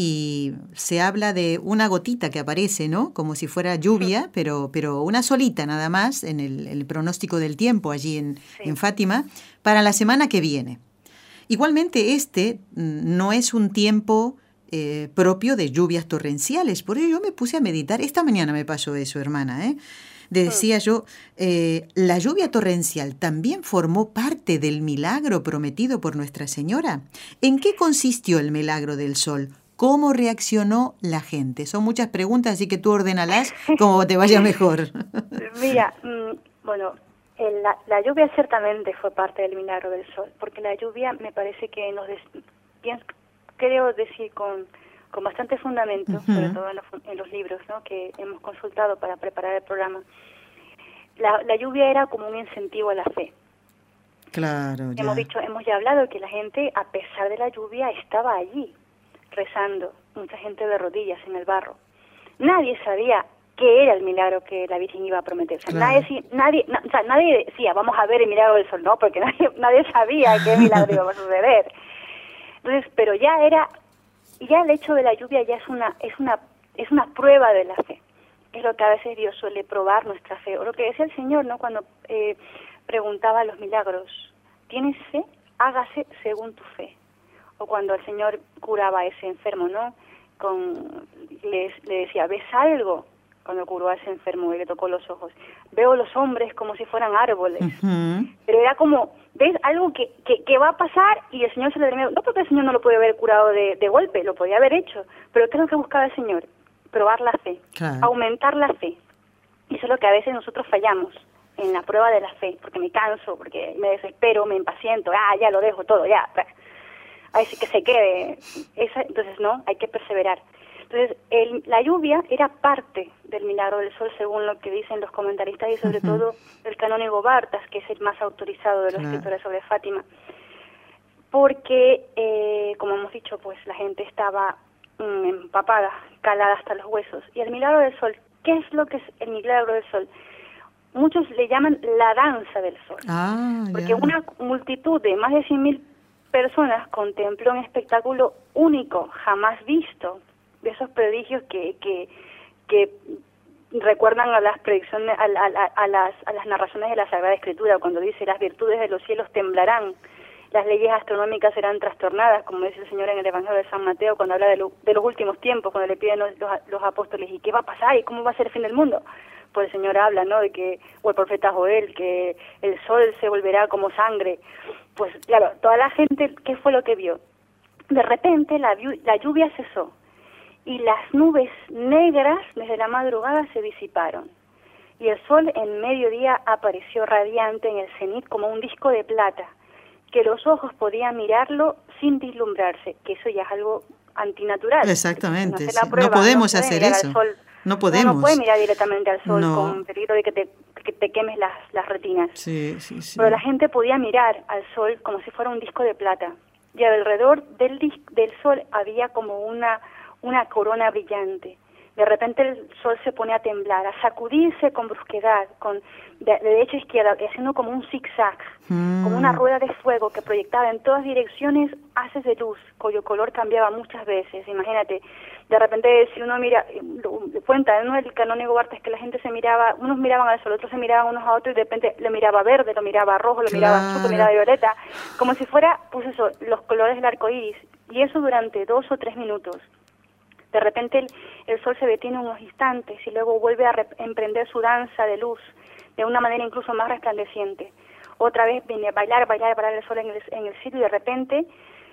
y se habla de una gotita que aparece, ¿no? Como si fuera lluvia, pero, pero una solita nada más en el, pronóstico del tiempo allí en, en, Fátima para la semana que viene. Igualmente, este mm, no es un tiempo eh, propio de lluvias torrenciales, por ello yo me puse a meditar. Esta mañana me pasó eso, hermana, ¿eh? Decía yo, eh, la lluvia torrencial también formó parte del milagro prometido por Nuestra Señora. ¿En qué consistió el milagro del sol? ¿Cómo reaccionó la gente? Son muchas preguntas, así que tú ordenalas como te vaya mejor. Mira, mm, bueno, la, lluvia ciertamente fue parte del milagro del sol, porque la lluvia me parece que nos... creo decir con, con bastante fundamento, sobre todo en los, libros ¿no? que hemos consultado para preparar el programa. La, la lluvia era como un incentivo a la fe. Claro. Hemos dicho, hemos ya hablado que la gente, a pesar de la lluvia, estaba allí rezando, mucha gente de rodillas en el barro. Nadie sabía qué era el milagro que la Virgen iba a prometer. nadie, nadie, nadie decía, vamos a ver el milagro del sol, no, porque nadie, nadie sabía qué milagro iba a suceder. Entonces, pero ya era, ya el hecho de la lluvia ya es una, es una, es una prueba de la fe. Es lo que a veces Dios suele probar nuestra fe. O lo que decía el Señor, ¿no? Cuando eh, preguntaba los milagros, ¿tienes fe? Hágase según tu fe o cuando el Señor curaba a ese enfermo, ¿no? Con, le, decía, ¿ves algo? Cuando curó a ese enfermo y le tocó los ojos. Veo los hombres como si fueran árboles. Pero era como, ¿ves algo que, que, va a pasar? Y el Señor se le terminó. No porque el Señor no lo puede haber curado de, de golpe, lo podía haber hecho. Pero ¿qué es lo que buscaba el Señor? Probar la fe, aumentar la fe. Y eso es lo que a veces nosotros fallamos en la prueba de la fe, porque me canso, porque me desespero, me impaciento, ah, ya lo dejo todo, ya ahí sí que se quede. Esa, entonces, no, hay que perseverar. Entonces, el, la lluvia era parte del milagro del sol, según lo que dicen los comentaristas y sobre todo el canónigo Bartas, que es el más autorizado de los escritores sobre Fátima, porque, eh, como hemos dicho, pues la gente estaba mm, empapada, calada hasta los huesos. Y el milagro del sol, ¿qué es lo que es el milagro del sol? Muchos le llaman la danza del sol, ah, porque una multitud de más de 100.000 personas contempló un espectáculo único, jamás visto, de esos prodigios que, que, que recuerdan a las predicciones, a, a, las, a las narraciones de la Sagrada Escritura, cuando dice las virtudes de los cielos temblarán, las leyes astronómicas serán trastornadas, como dice el Señor en el Evangelio de San Mateo, cuando habla de, de los últimos tiempos, cuando le piden los, los, apóstoles, ¿y qué va a pasar? ¿Y cómo va a ser el fin del mundo? Pues el Señor habla, ¿no? De que, o el profeta Joel, que el sol se volverá como sangre. Pues claro, toda la gente, ¿qué fue lo que vio? De repente la, la lluvia cesó y las nubes negras desde la madrugada se disiparon y el sol en mediodía apareció radiante en el cenit como un disco de plata, que los ojos podían mirarlo sin deslumbrarse, que eso ya es algo antinatural. Exactamente, no, podemos hacer eso. No podemos. No puede mirar directamente al sol con peligro de que te, que te quemes las, las retinas. Sí, sí, sí. Pero la gente podía mirar al sol como si fuera un disco de plata. Y alrededor del, del sol había como una, una corona brillante. De repente el sol se pone a temblar, a sacudirse con brusquedad, con de, derecha a izquierda, haciendo como un zigzag, como una mm. rueda de fuego que proyectaba en todas direcciones haces de luz, cuyo color cambiaba muchas veces. Imagínate, de repente si uno mira, cuenta, ¿no? el canónigo Bartes que la gente se miraba, unos miraban al sol, otros se miraban unos a otros y de repente lo miraba verde, lo miraba rojo, lo miraba azul, lo miraba violeta, como si fuera, pues eso, los colores del arco iris. Y eso durante dos o tres minutos. De repente el, el sol se detiene unos instantes y luego vuelve a emprender su danza de luz de una manera incluso más resplandeciente. Otra vez viene a bailar, bailar, bailar el sol en el, en el sitio y de repente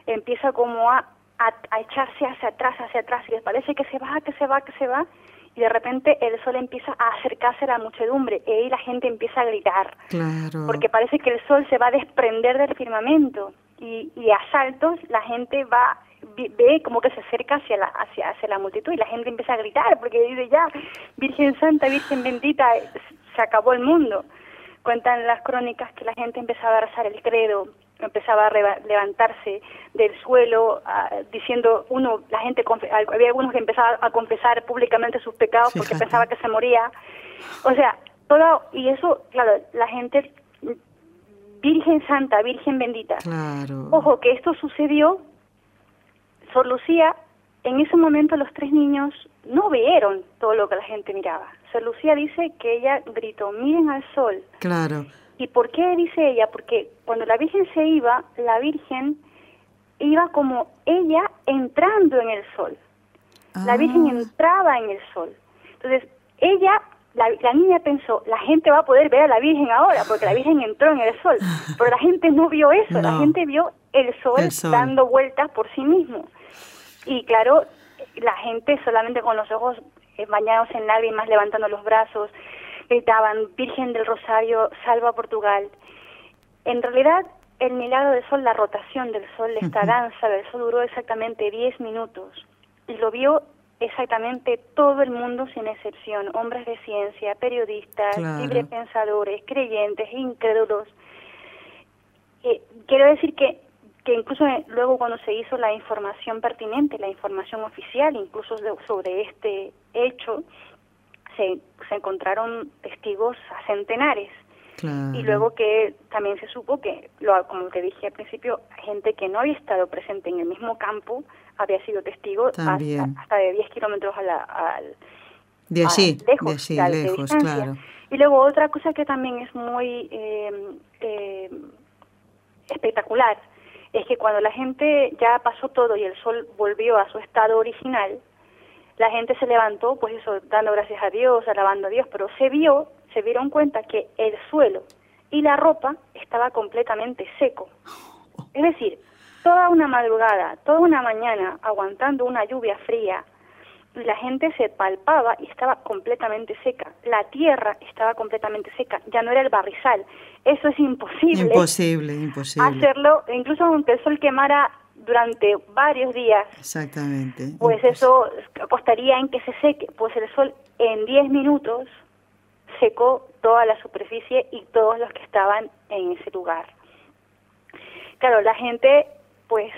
empieza como a, a, echarse hacia atrás, hacia atrás y les parece que se va, que se va, que se va y de repente el sol empieza a acercarse a la muchedumbre y ahí la gente empieza a gritar. Porque parece que el sol se va a desprender del firmamento y, y a saltos la gente va ve como que se acerca hacia la, hacia, hacia la multitud y la gente empieza a gritar porque dice ya, Virgen Santa, Virgen bendita, se acabó el mundo. Cuentan las crónicas que la gente empezaba a rezar el credo, empezaba a levantarse del suelo diciendo uno la gente había algunos que empezaban a confesar públicamente sus pecados porque pensaba que se moría. O sea todo y eso claro la gente Virgen Santa Virgen bendita. Ojo que esto sucedió Sor Lucía en ese momento los tres niños no vieron todo lo que la gente miraba. Sor Lucía dice que ella gritó miren al sol claro ¿Y por qué dice ella? Porque cuando la Virgen se iba, la Virgen iba como ella entrando en el sol. La Virgen ah. entraba en el sol. Entonces, ella, la, niña pensó, la gente va a poder ver a la Virgen ahora, porque la Virgen entró en el sol. Pero la gente no vio eso, la gente vio el sol, dando vueltas por sí mismo. Y claro, la gente solamente con los ojos eh, bañados en lágrimas, levantando los brazos, gritaban, Virgen del Rosario, salva Portugal. En realidad, el milagro del sol, la rotación del sol, esta danza del sol duró exactamente 10 minutos y lo vio exactamente todo el mundo sin excepción, hombres de ciencia, periodistas, librepensadores, creyentes, incrédulos. Eh, quiero decir que, que incluso luego cuando se hizo la información pertinente, la información oficial, incluso sobre este hecho, se, se encontraron testigos a centenares. Y luego que también se supo que, lo, como te dije al principio, gente que no había estado presente en el mismo campo había sido testigo hasta, hasta, de 10 kilómetros a la, al, de allí, lejos, de, lejos claro. Y luego otra cosa que también es muy eh, eh, espectacular es que cuando la gente ya pasó todo y el sol volvió a su estado original, la gente se levantó, pues eso, dando gracias a Dios, alabando a Dios, pero se vio, se dieron cuenta que el suelo y la ropa estaba completamente seco. Es decir, toda una madrugada, toda una mañana, aguantando una lluvia fría, la gente se palpaba y estaba completamente seca. La tierra estaba completamente seca, ya no era el barrizal. Eso es imposible. Imposible, imposible. Hacerlo, incluso aunque el sol quemara durante varios días. Exactamente. Pues eso costaría en que se seque, pues el sol en 10 minutos secó toda la superficie y todos los que estaban en ese lugar. Claro, la gente pues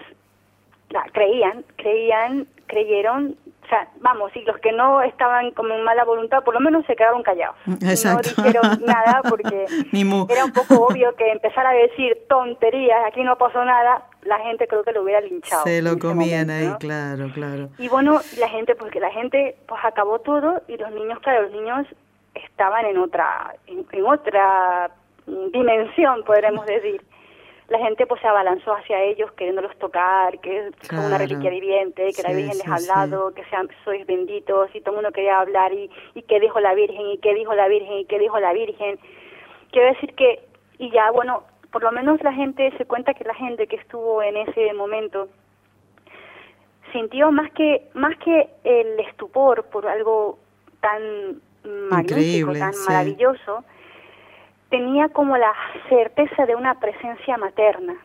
la creían, creían, creyeron o sea, vamos, y los que no estaban como en mala voluntad, por lo menos se quedaron callados. Exacto. No dijeron nada porque era un poco obvio que empezar a decir tonterías, aquí no pasó nada, la gente creo que lo hubiera linchado. Se lo comían ahí, claro, claro. Y bueno, la gente, porque la gente pues acabó todo y los niños, claro, los niños estaban en otra, en otra dimensión, podremos decir la gente pues se abalanzó hacia ellos queriéndolos tocar, que es una reliquia viviente, que la Virgen les ha hablado, que sean, sois benditos, y todo el mundo quería hablar, y, y qué dijo la Virgen, y qué dijo la Virgen, y qué dijo la Virgen. Quiero decir que, y ya, bueno, por lo menos la gente se cuenta que la gente que estuvo en ese momento sintió más que, más que el estupor por algo tan magnífico, tan maravilloso, tenía como la certeza de una presencia materna.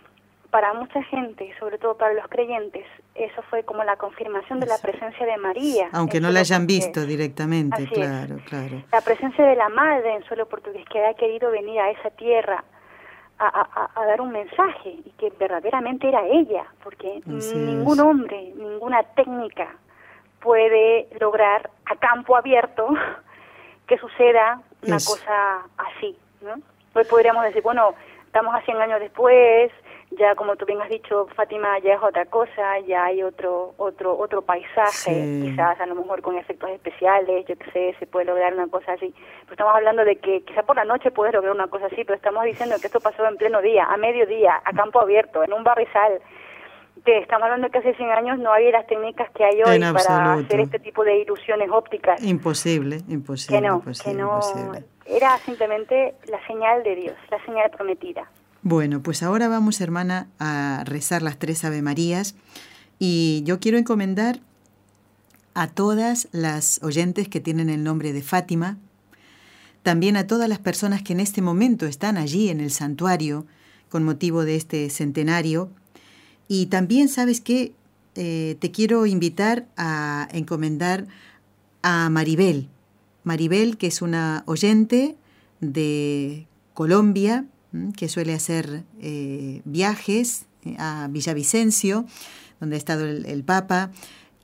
Para mucha gente, sobre todo para los creyentes, eso fue como la confirmación de la presencia de María. Aunque no la hayan visto directamente, claro, claro. La presencia de la madre en suelo portugués que ha querido venir a esa tierra a, a, dar un mensaje y que verdaderamente era ella, porque ningún hombre, ninguna técnica puede lograr a campo abierto que suceda una cosa así. ¿No? Hoy podríamos decir, bueno, estamos a 100 años después, ya como tú bien has dicho, Fátima ya es otra cosa, ya hay otro otro otro paisaje, quizás a lo mejor con efectos especiales, yo qué sé, se puede lograr una cosa así. Pero estamos hablando de que quizás por la noche puedes lograr una cosa así, pero estamos diciendo que esto pasó en pleno día, a mediodía, a campo abierto, en un barrizal. Te estamos hablando de que hace 100 años no había las técnicas que hay hoy para hacer este tipo de ilusiones ópticas. Imposible, imposible. Que no, que no, era simplemente la señal de Dios, la señal prometida. Bueno, pues ahora vamos, hermana, a rezar las tres Ave Marías y yo quiero encomendar a todas las oyentes que tienen el nombre de Fátima, también a todas las personas que en este momento están allí en el santuario con motivo de este centenario, y también, ¿sabes qué? eh, te quiero invitar a encomendar a Maribel. Maribel, que es una oyente de Colombia, que suele hacer eh, viajes eh, a Villavicencio, donde ha estado el, Papa,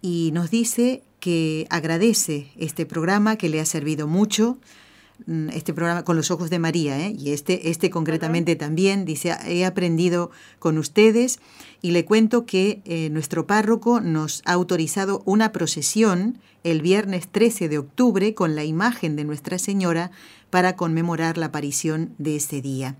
y nos dice que agradece este programa, que le ha servido mucho, este programa con los ojos de María, ¿eh? y este, este concretamente también, dice, he aprendido con ustedes y le cuento que nuestro párroco nos ha autorizado una procesión el viernes 13 de octubre con la imagen de Nuestra Señora para conmemorar la aparición de ese día.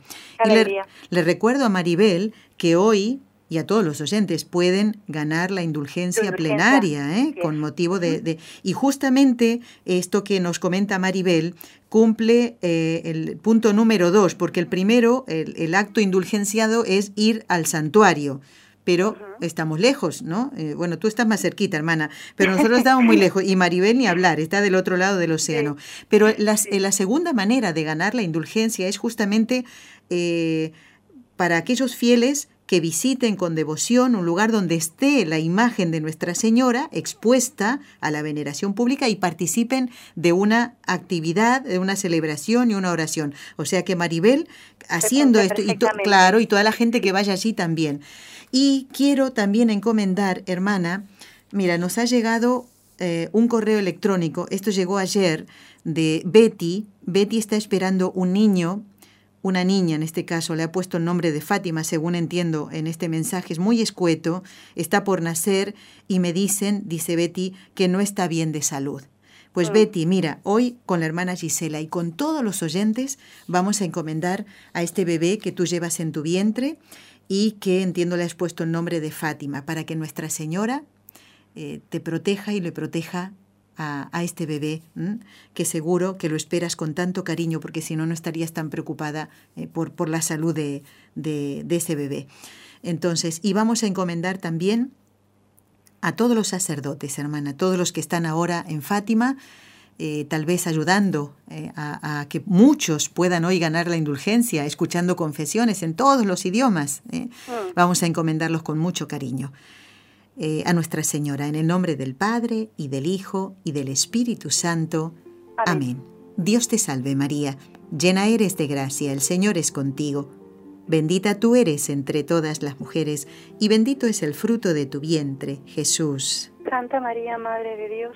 le, recuerdo a Maribel que hoy y a todos los oyentes pueden ganar la indulgencia, plenaria, ¿eh? con motivo de, Y justamente esto que nos comenta Maribel cumple eh, el punto número dos, porque el primero, el acto indulgenciado es ir al santuario pero estamos lejos, ¿no? Eh, bueno, tú estás más cerquita, hermana, pero nosotros estamos muy lejos. Y Maribel ni hablar, está del otro lado del océano. Pero eh, la segunda manera de ganar la indulgencia es justamente para aquellos fieles que visiten con devoción un lugar donde esté la imagen de Nuestra Señora expuesta a la veneración pública y participen de una actividad, de una celebración y una oración. O sea que Maribel haciendo esto, y claro, y toda la gente que vaya allí también. Y quiero también encomendar, hermana, mira, nos ha llegado eh, un correo electrónico, esto llegó ayer, de Betty. Betty está esperando un niño, una niña en este caso, le ha puesto el nombre de Fátima, según entiendo en este mensaje, es muy escueto, está por nacer y me dicen, dice Betty, que no está bien de salud. Pues mm. Betty, mira, hoy con la hermana Gisela y con todos los oyentes vamos a encomendar a este bebé que tú llevas en tu vientre y que entiendo le has puesto el nombre de Fátima, para que Nuestra Señora eh, te proteja y le proteja a, este bebé, que seguro que lo esperas con tanto cariño, porque si no, no estarías tan preocupada eh, por, por, la salud de, de, de ese bebé. Entonces, y vamos a encomendar también a todos los sacerdotes, hermana, todos los que están ahora en Fátima, eh, tal vez ayudando eh, a, que muchos puedan hoy ganar la indulgencia, escuchando confesiones en todos los idiomas. ¿eh? Mm. Vamos a encomendarlos con mucho cariño. A Nuestra Señora, en el nombre del Padre y del Hijo y del Espíritu Santo. Amén. Dios te salve María, llena eres de gracia, el Señor es contigo. Bendita tú eres entre todas las mujeres, y bendito es el fruto de tu vientre, Jesús. Santa María, Madre de Dios,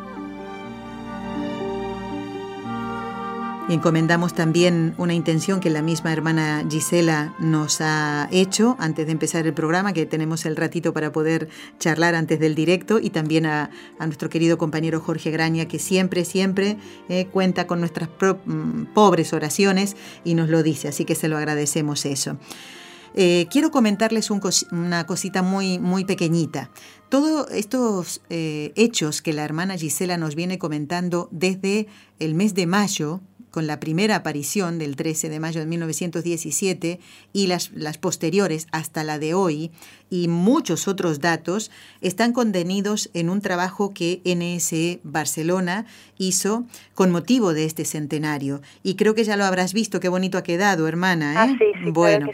Encomendamos también una intención que la misma hermana Gisela nos ha hecho antes de empezar el programa, que tenemos el ratito para poder charlar antes del directo, y también a, nuestro querido compañero Jorge Graña, que siempre, siempre eh, cuenta con nuestras mm, pobres oraciones y nos lo dice, así que se lo agradecemos eso. Eh, quiero comentarles una cosita muy, muy pequeñita. Todos estos eh, hechos que la hermana Gisela nos viene comentando desde el mes de mayo, con la primera aparición del 13 de mayo de 1917 y las, las posteriores hasta la de hoy y muchos otros datos están contenidos en un trabajo que NSE Barcelona hizo con motivo de este centenario. Y creo que ya lo habrás visto, qué bonito ha quedado, hermana. ¿eh? Ah, bueno,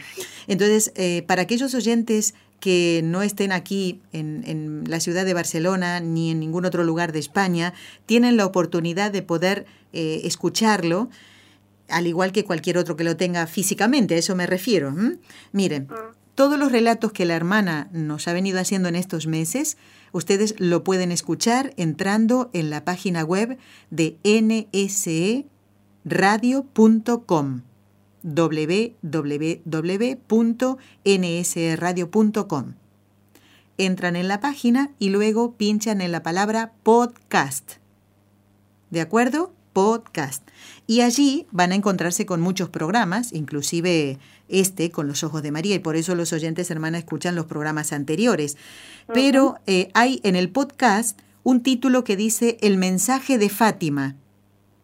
entonces, eh, para aquellos oyentes que no estén aquí en, en, la ciudad de Barcelona ni en ningún otro lugar de España, tienen la oportunidad de poder eh, escucharlo, al igual que cualquier otro que lo tenga físicamente, a eso me refiero. Miren, ah. todos los relatos que la hermana nos ha venido haciendo en estos meses, ustedes lo pueden escuchar entrando en la página web de nseradio.com. www.nsradio.com. Entran en la página y luego pinchan en la palabra podcast. ¿De acuerdo? Podcast. Y allí van a encontrarse con muchos programas, inclusive este con los ojos de María, y por eso los oyentes hermanas escuchan los programas anteriores. Pero eh, hay en el podcast un título que dice El mensaje de Fátima.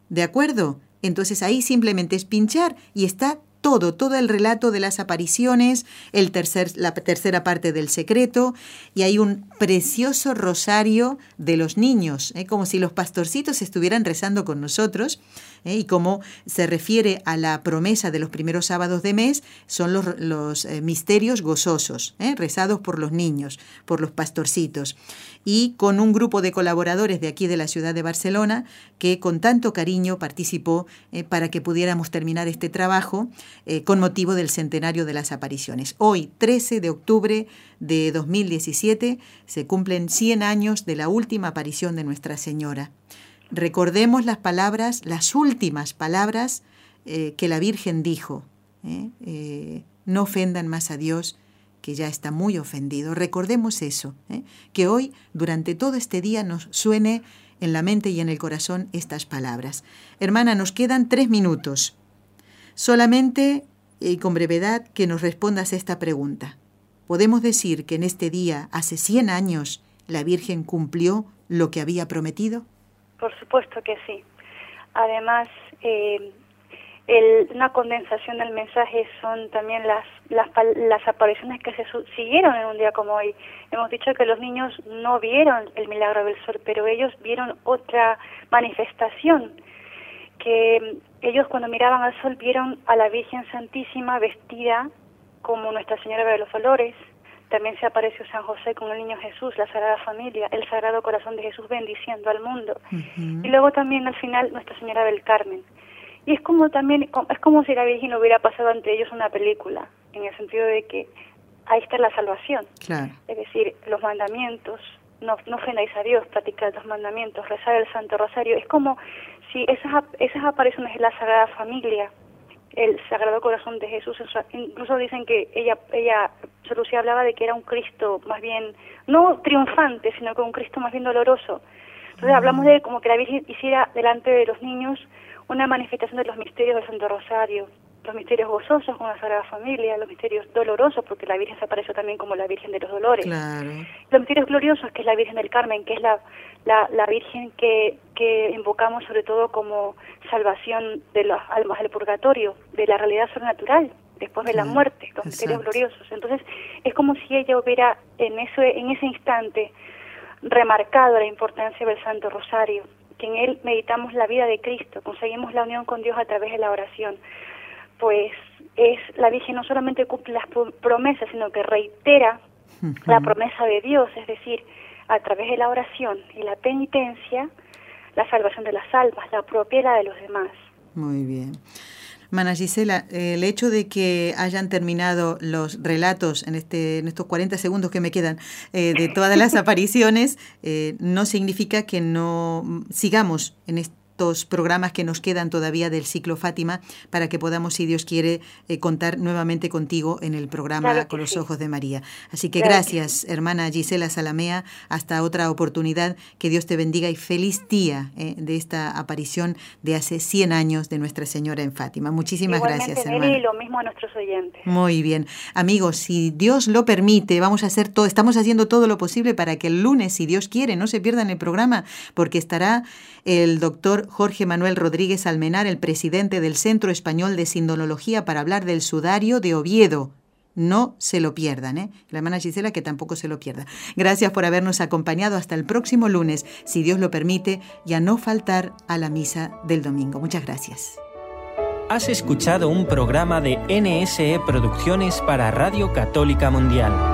¿De acuerdo? Entonces ahí simplemente es pinchar y está todo, todo el relato de las apariciones, el tercer, la tercera parte del secreto, y hay un precioso rosario de los niños, ¿eh? como si los pastorcitos estuvieran rezando con nosotros, ¿eh? y como se refiere a la promesa de los primeros sábados de mes, son los, eh, misterios gozosos, rezados por los niños, por los pastorcitos y con un grupo de colaboradores de aquí de la ciudad de Barcelona que con tanto cariño participó eh, para que pudiéramos terminar este trabajo eh, con motivo del centenario de las apariciones. Hoy, 13 de octubre de 2017, se cumplen 100 años de la última aparición de Nuestra Señora. Recordemos las palabras, las últimas palabras eh, que la Virgen dijo. no ofendan más a Dios que ya está muy ofendido. Recordemos eso, ¿eh? que hoy, durante todo este día, nos suene en la mente y en el corazón estas palabras. Hermana, nos quedan tres minutos. Solamente y con brevedad que nos respondas esta pregunta. ¿Podemos decir que en este día, hace 100 años, la Virgen cumplió lo que había prometido? Por supuesto que sí. Además, eh, una condensación del mensaje son también las, las, las apariciones que se siguieron en un día como hoy. Hemos dicho que los niños no vieron el milagro del sol, pero ellos vieron otra manifestación, que ellos cuando miraban al sol vieron a la Virgen Santísima vestida como Nuestra Señora de los Dolores, también se apareció San José con el niño Jesús, la Sagrada Familia, el Sagrado Corazón de Jesús bendiciendo al mundo. Y luego también al final Nuestra Señora del Carmen. Y es como también, es como si la Virgen hubiera pasado ante ellos una película, en el sentido de que ahí está la salvación. Es decir, los mandamientos, no, no ofendáis a Dios, practicar los mandamientos, rezar el Santo Rosario. Es como si esas, esas apariciones de la Sagrada Familia, el Sagrado Corazón de Jesús, incluso dicen que ella, ella, Lucía hablaba de que era un Cristo más bien, no triunfante, sino que un Cristo más bien doloroso. Entonces hablamos de como que la Virgen hiciera delante de los niños una manifestación de los misterios del Santo Rosario, los misterios gozosos con la Sagrada Familia, los misterios dolorosos, porque la Virgen se apareció también como la Virgen de los Dolores, los misterios gloriosos, que es la Virgen del Carmen, que es la, la, la Virgen que, que invocamos sobre todo como salvación de las almas del purgatorio, de la realidad sobrenatural, después de la muerte, los misterios gloriosos. Entonces, es como si ella hubiera en, eso, en ese instante remarcado la importancia del Santo Rosario, que en él meditamos la vida de Cristo, conseguimos la unión con Dios a través de la oración, pues es la Virgen no solamente cumple las promesas, sino que reitera la promesa de Dios, es decir, a través de la oración y la penitencia, la salvación de las almas, la propia de los demás. Muy bien. Mana Gisela, el hecho de que hayan terminado los relatos en, este, en estos 40 segundos que me quedan eh, de todas las apariciones eh, no significa que no sigamos en este programas que nos quedan todavía del ciclo Fátima para que podamos, si Dios quiere, eh, contar nuevamente contigo en el programa Con los Ojos de María. Así que gracias, hermana Gisela Salamea. Hasta otra oportunidad. Que Dios te bendiga y feliz día eh, de esta aparición de hace 100 años de Nuestra Señora en Fátima. Muchísimas gracias, hermana. Y lo mismo a nuestros oyentes. Muy bien. Amigos, si Dios lo permite, vamos a hacer todo, estamos haciendo todo lo posible para que el lunes, si Dios quiere, no se pierdan el programa, porque estará el Jorge Manuel Rodríguez Almenar, el presidente del Centro Español de Sindonología, para hablar del sudario de Oviedo. No se lo pierdan, ¿eh? La hermana Gisela que tampoco se lo pierda. Gracias por habernos acompañado hasta el próximo lunes, si Dios lo permite, y a no faltar a la misa del domingo. Muchas gracias. Has escuchado un programa de NSE Producciones para Radio Católica Mundial.